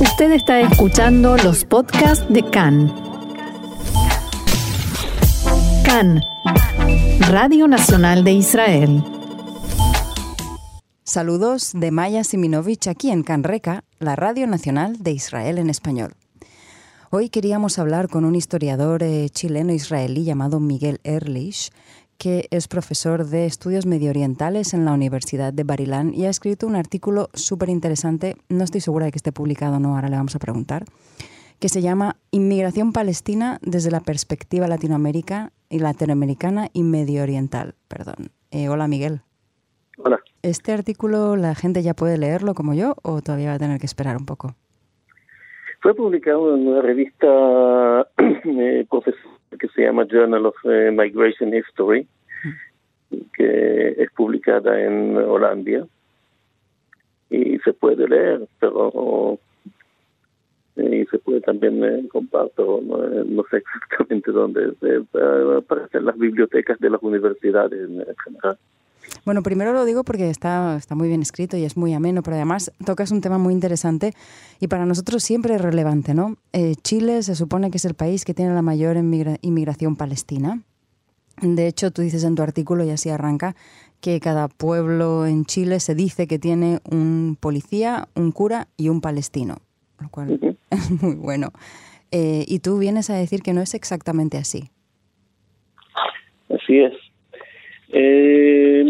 Usted está escuchando los podcasts de CAN. CAN, Radio Nacional de Israel. Saludos de Maya Siminovich aquí en Canreca, la Radio Nacional de Israel en español. Hoy queríamos hablar con un historiador eh, chileno-israelí llamado Miguel Erlich, que es profesor de estudios medioorientales en la Universidad de Barilán y ha escrito un artículo súper interesante, no estoy segura de que esté publicado o no, ahora le vamos a preguntar, que se llama Inmigración palestina desde la perspectiva latinoamérica y latinoamericana y mediooriental. Perdón. Eh, hola Miguel. Hola. ¿Este artículo la gente ya puede leerlo como yo o todavía va a tener que esperar un poco? Fue publicado en una revista eh, que se llama Journal of eh, Migration History, que es publicada en Holanda y se puede leer, pero y se puede también eh, comprar, pero no, sé exactamente dónde. aparece en las bibliotecas de las universidades en general. Bueno, primero lo digo porque está, está muy bien escrito y es muy ameno, pero además tocas un tema muy interesante y para nosotros siempre es relevante, ¿no? Eh, Chile se supone que es el país que tiene la mayor inmigración palestina. De hecho, tú dices en tu artículo, y así arranca, que cada pueblo en Chile se dice que tiene un policía, un cura y un palestino, lo cual es muy bueno. Eh, y tú vienes a decir que no es exactamente así. Así es. Eh,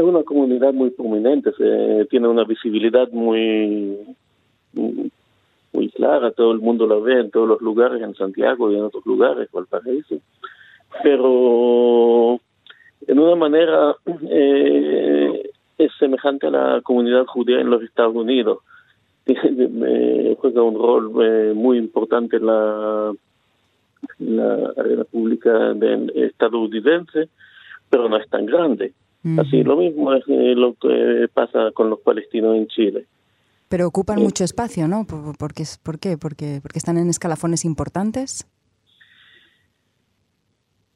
es una comunidad muy prominente, se, tiene una visibilidad muy, clara, todo el mundo la ve en todos los lugares, en Santiago y en otros lugares, Valparaíso. Pero en una manera eh, es semejante a la comunidad judía en los Estados Unidos. juega un rol eh, muy importante en la, en la arena pública estadounidense pero no es tan grande. Así lo mismo es eh, lo que pasa con los palestinos en Chile. Pero ocupan mucho espacio, ¿no? ¿Por, por qué? Porque, porque están en escalafones importantes.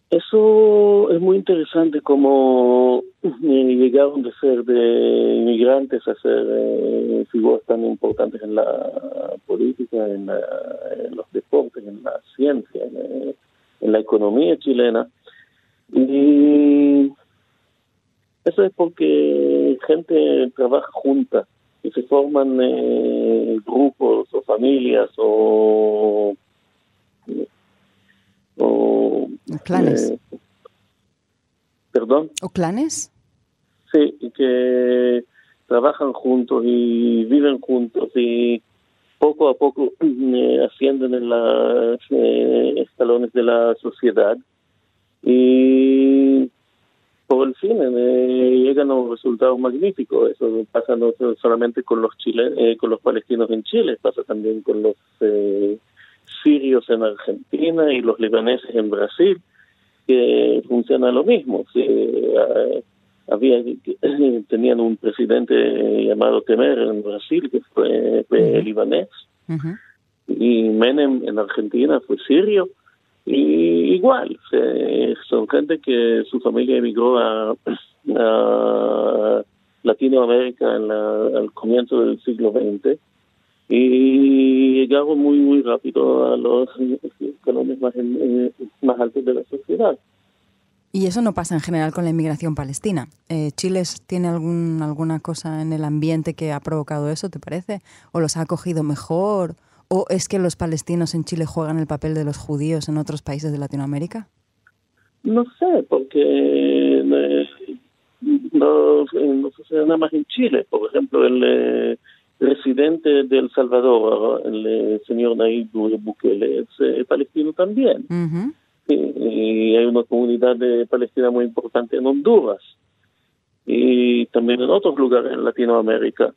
Eso es muy interesante como eh, llegaron de ser de inmigrantes a ser eh, figuras tan importantes en la política, en, los deportes, en la ciencia, en la economía chilena y eso es porque gente trabaja junta y se forman eh, grupos o familias o, o clanes. Eh, ¿Perdón? ¿O clanes? Sí, y que trabajan juntos y viven juntos y poco a poco eh, ascienden en los escalones de la sociedad y el fin eh, llegan a un resultado magnífico. Eso pasa no solamente con los chilenos, eh, con los palestinos en Chile, pasa también con los eh, sirios en Argentina y los libaneses en Brasil, que funciona lo mismo. había tenían un presidente llamado Temer en Brasil que fue, libanés y Menem en Argentina fue sirio y igual, son gente que su familia emigró a, Latinoamérica en al comienzo del siglo XX y llegaron muy, muy rápido a los escalones más, más altos de la sociedad. Y eso no pasa en general con la inmigración palestina. Eh, ¿Chile tiene algún, alguna cosa en el ambiente que ha provocado eso, te parece? ¿O los ha acogido mejor? ¿O es que los palestinos en Chile juegan el papel de los judíos en otros países de Latinoamérica? No sé, porque eh, no, no sucede nada más en Chile. Por ejemplo, el eh, presidente de El Salvador, el eh, señor Nayib Bukele, es palestino también. y, hay una comunidad de palestina muy importante en Honduras y también en otros lugares en Latinoamérica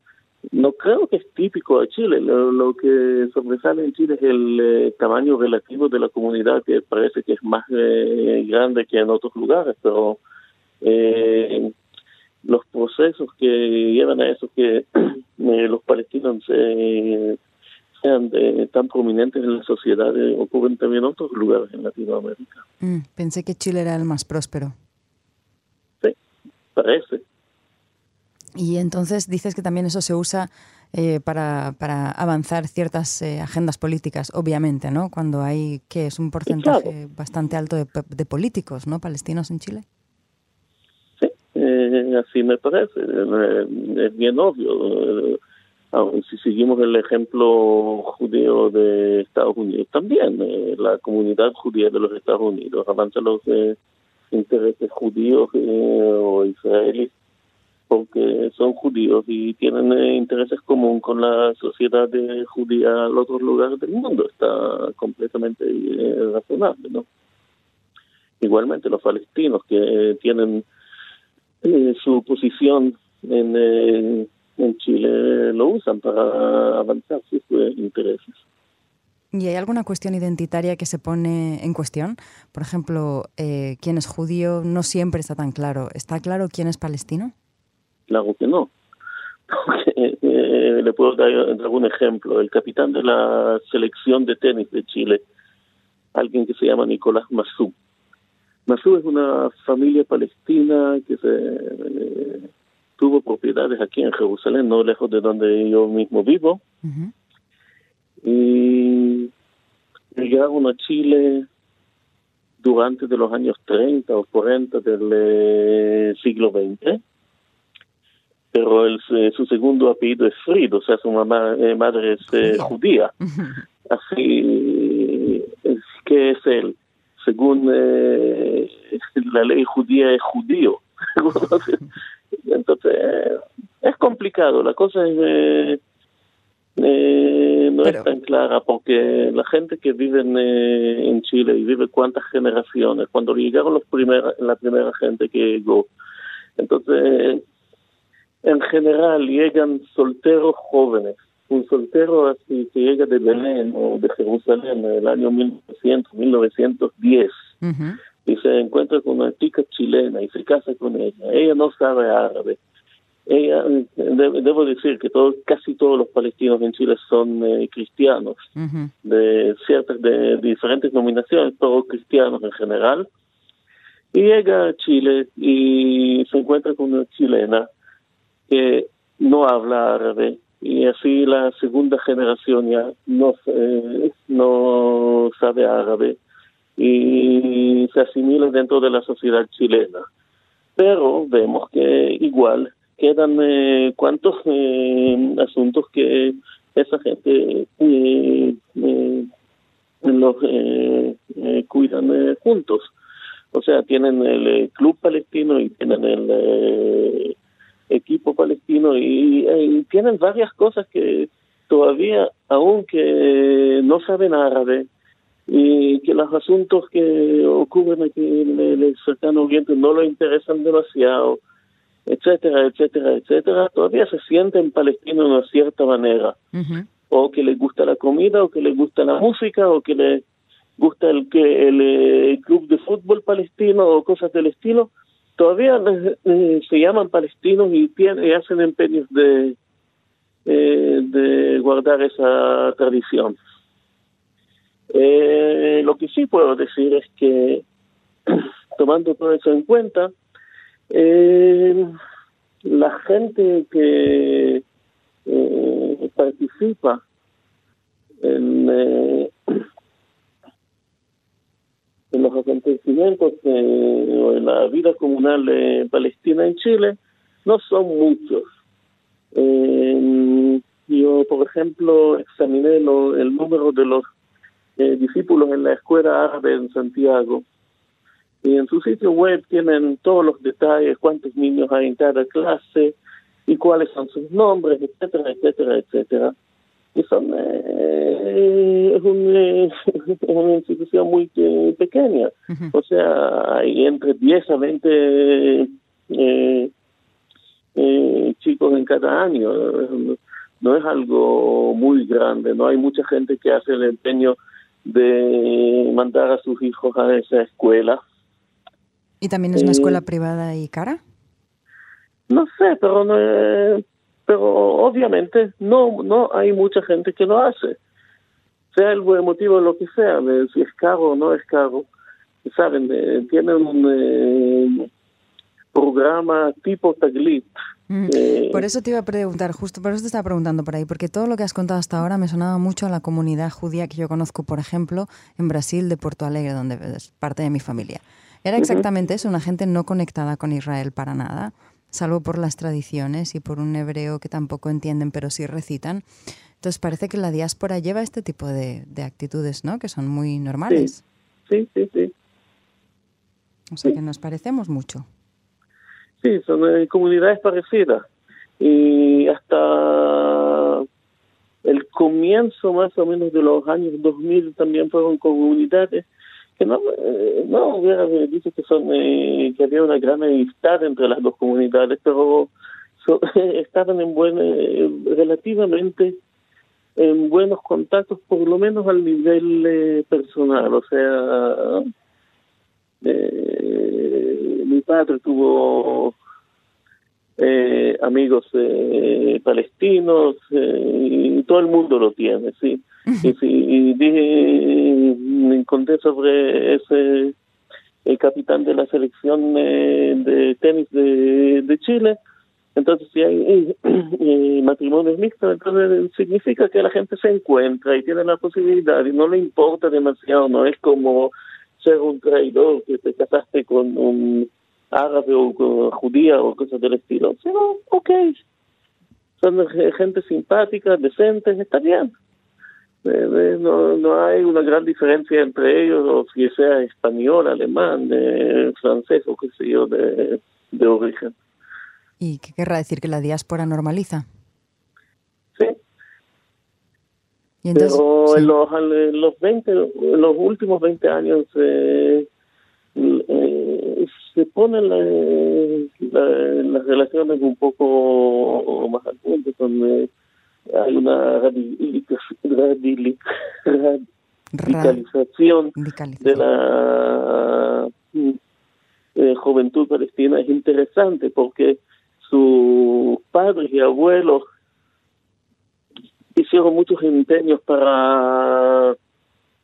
no creo que es típico de Chile. Lo, que sobresale en Chile es el eh, tamaño relativo de la comunidad, que parece que es más eh, grande que en otros lugares, pero eh, los procesos que llevan a eso que los palestinos sean tan prominentes en la sociedad ocurren también en otros lugares en Latinoamérica. Mm, pensé que Chile era el más próspero. Sí, parece. Y entonces dices que también eso se usa eh, para, para, avanzar ciertas eh, agendas políticas, obviamente, ¿no? Cuando hay, que es un porcentaje bastante alto de, de, políticos, ¿no? Palestinos en Chile. Sí, eh, así me parece. Es bien obvio. si seguimos el ejemplo judío de Estados Unidos, también la comunidad judía de los Estados Unidos avanza los intereses judíos o israelíes porque son judíos y tienen eh, intereses comunes con la sociedad judía en otros lugares del mundo. Está completamente eh, razonable, ¿no? Igualmente los palestinos que tienen eh, su posición en, en Chile lo usan para avanzar sus intereses. ¿Y hay alguna cuestión identitaria que se pone en cuestión? Por ejemplo, quién es judío no siempre está tan claro. ¿Está claro quién es palestino? Claro que no. Eh, le puedo dar algún ejemplo. El capitán de la selección de tenis de Chile, alguien que se llama Nicolás Mazú. Mazú es una familia palestina que se eh, tuvo propiedades aquí en Jerusalén, no lejos de donde yo mismo vivo. Y llegaron a Chile durante de los años 30 o 40 del eh, siglo XX pero el, eh, su segundo apellido es Frid, o sea, su mamá, eh, madre es eh, judía. Así que es él. Según la ley judía, es judío. Entonces, es complicado. La cosa es, no es tan clara porque la gente que vive en, Chile y vive cuántas generaciones, cuando llegaron los primeros, la primera gente que llegó, entonces en general llegan solteros jóvenes. Un soltero así que llega de Belén o de Jerusalén en el año 1900, 1910 y se encuentra con una chica chilena y se casa con ella. Ella no sabe árabe. Ella, debo decir que todos, casi todos los palestinos en Chile son eh, cristianos, de ciertas, de, diferentes nominaciones, todos cristianos en general. Y llega a Chile y se encuentra con una chilena que no habla árabe y así la segunda generación ya no, no sabe árabe y se asimila dentro de la sociedad chilena. Pero vemos que igual quedan eh, cuantos eh, asuntos que esa gente eh, los cuidan juntos. O sea, tienen el club palestino y tienen el equipo palestino y, tienen varias cosas que todavía, aunque no saben árabe, y que los asuntos que ocurren aquí en el cercano oriente no lo interesan demasiado, etcétera, etcétera, etcétera, todavía se sienten palestinos de una cierta manera. O que les gusta la comida, o que les gusta la música, o que les gusta el, el, el club de fútbol palestino, o cosas del estilo, todavía eh, se llaman palestinos y, hacen empeños de, eh, de guardar esa tradición. Eh, lo que sí puedo decir es que, tomando todo eso en cuenta, la gente que participa en en los acontecimientos o en la vida comunal de Palestina en Chile no son muchos. Eh, yo, por ejemplo, examiné lo, el número de los eh, discípulos en la escuela árabe en Santiago y en su sitio web tienen todos los detalles, cuántos niños hay en cada clase y cuáles son sus nombres, etcétera, etcétera, etcétera son, eh, es, eh, una institución muy eh, pequeña. O sea, hay entre 10 a 20 chicos en cada año. No es algo muy grande, no hay mucha gente que hace el empeño de mandar a sus hijos a esa escuela. ¿Y también es una escuela privada y cara? No sé, pero no, pero obviamente no no hay mucha gente que lo hace. Sea el buen motivo lo que sea si es caro o no es caro. Saben tienen un eh, programa tipo Taglit Mm. Eh, por eso te iba a preguntar, justo por eso te estaba preguntando por ahí, porque todo lo que has contado hasta ahora me sonaba mucho a la comunidad judía que yo conozco, por ejemplo, en Brasil, de Porto Alegre, donde es parte de mi familia. Era exactamente eso, una gente no conectada con Israel para nada, salvo por las tradiciones y por un hebreo que tampoco entienden, pero sí recitan. Entonces parece que la diáspora lleva este tipo de, actitudes, ¿no? Que son muy normales. Sí, sí, sí. O sea que nos parecemos mucho. Sí, son eh, comunidades parecidas. Y hasta el comienzo más o menos de los años 2000 también fueron comunidades que no, eh, no hubiera dicho que son eh, que había una gran amistad entre las dos comunidades, pero estaban en buen, relativamente en buenos contactos, por lo menos al nivel personal. O sea, mi padre tuvo eh, amigos eh, palestinos, eh, todo el mundo lo tiene, sí. y, y dije, me conté sobre ese el capitán de la selección de tenis de, de Chile. Entonces, si hay matrimonios mixtos, entonces significa que la gente se encuentra y tiene la posibilidad y no le importa demasiado, no es como ser un traidor que te casaste con un árabe o judía o cosas del estilo. Pero, ok, son gente simpática, decente, está bien. Eh, eh, no, no hay una gran diferencia entre ellos, o si sea español, alemán, eh, francés o qué sé yo, de, de origen. ¿Y qué querrá decir que la diáspora normaliza? Sí. Pero en, los, en los 20, en los últimos 20 años eh, eh, se ponen las relaciones un poco más al punto, donde hay una radicalización de la eh, juventud palestina. Es interesante porque sus padres y abuelos hicieron muchos empeños para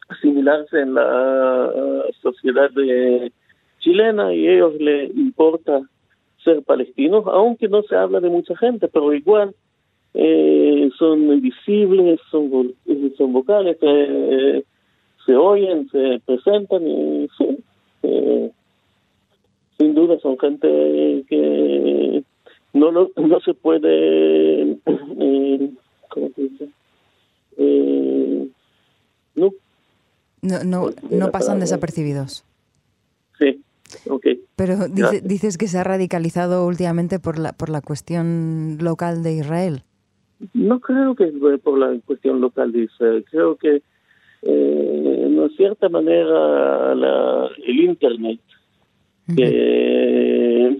asimilarse en la sociedad de chilena y a ellos les importa ser palestinos, aunque no se habla de mucha gente, pero igual eh, son visibles, son, son vocales, eh, se oyen, se presentan y sí, eh, sin duda son gente que no no, no se puede, ¿cómo se dice? no no, no, no pasan desapercibidos. Sí, ok. Pero dices que se ha radicalizado últimamente por la, por la cuestión local de Israel. No creo que es por la cuestión local de Israel. Creo que, eh, en cierta manera, la, el Internet, que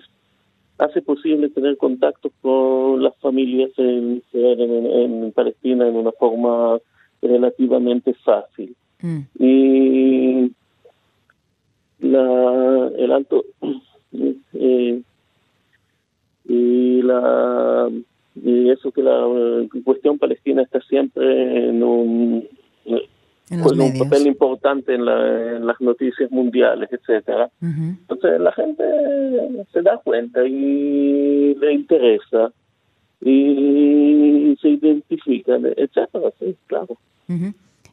hace posible tener contacto con las familias en, en Palestina en una forma relativamente fácil. Mm. Y la, el alto eh, y la y eso que la cuestión palestina está siempre en un un papel importante en, la, en, las noticias mundiales, etcétera. Entonces la gente se da cuenta y le interesa y se identifica, etcétera, sí, claro.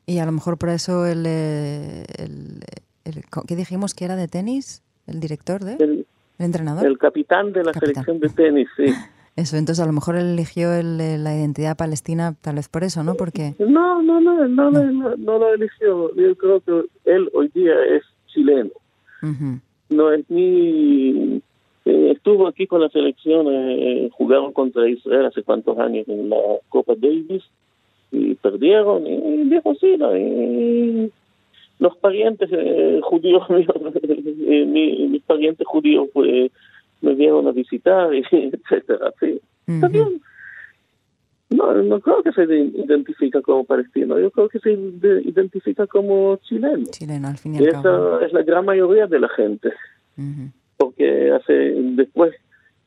Y a lo mejor por eso el, eh, ¿qué dijimos que era de tenis? ¿El director de? El, entrenador? El capitán de la selección de tenis, sí. Eso, entonces a lo mejor eligió el, la identidad palestina tal vez por eso, ¿no? Porque... No, no, no, no, no, no, lo eligió. Yo creo que él hoy día es chileno. No es ni... Eh, estuvo aquí con la selección, eh, jugaron contra Israel hace cuántos años en la Copa Davis y perdieron y dijo sí y los parientes eh, judíos eh, mis parientes judíos pues me vieron a visitar y etcétera sí. También no no creo que se identifica como palestino yo creo que se identifica como chileno. Chileno al fin y esa es la gran mayoría de la gente. Porque hace después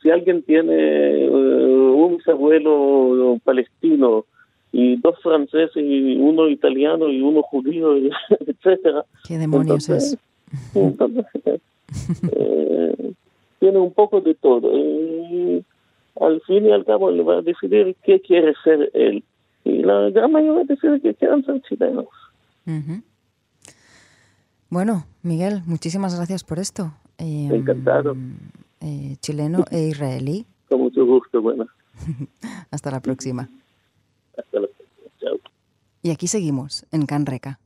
si alguien tiene uh, un bisabuelo palestino y dos franceses y uno italiano y uno judío, etcétera. ¿Qué demonios es? eh, tiene un poco de todo. al fin y al cabo él va a decidir qué quiere ser él. Y la gran mayoría decide que quieran ser chilenos. Bueno, Miguel, muchísimas gracias por esto. Eh, Encantado. Eh, chileno e israelí. Con mucho gusto, bueno. Hasta la próxima. Hasta la próxima, chao. Y aquí seguimos, en Canreca.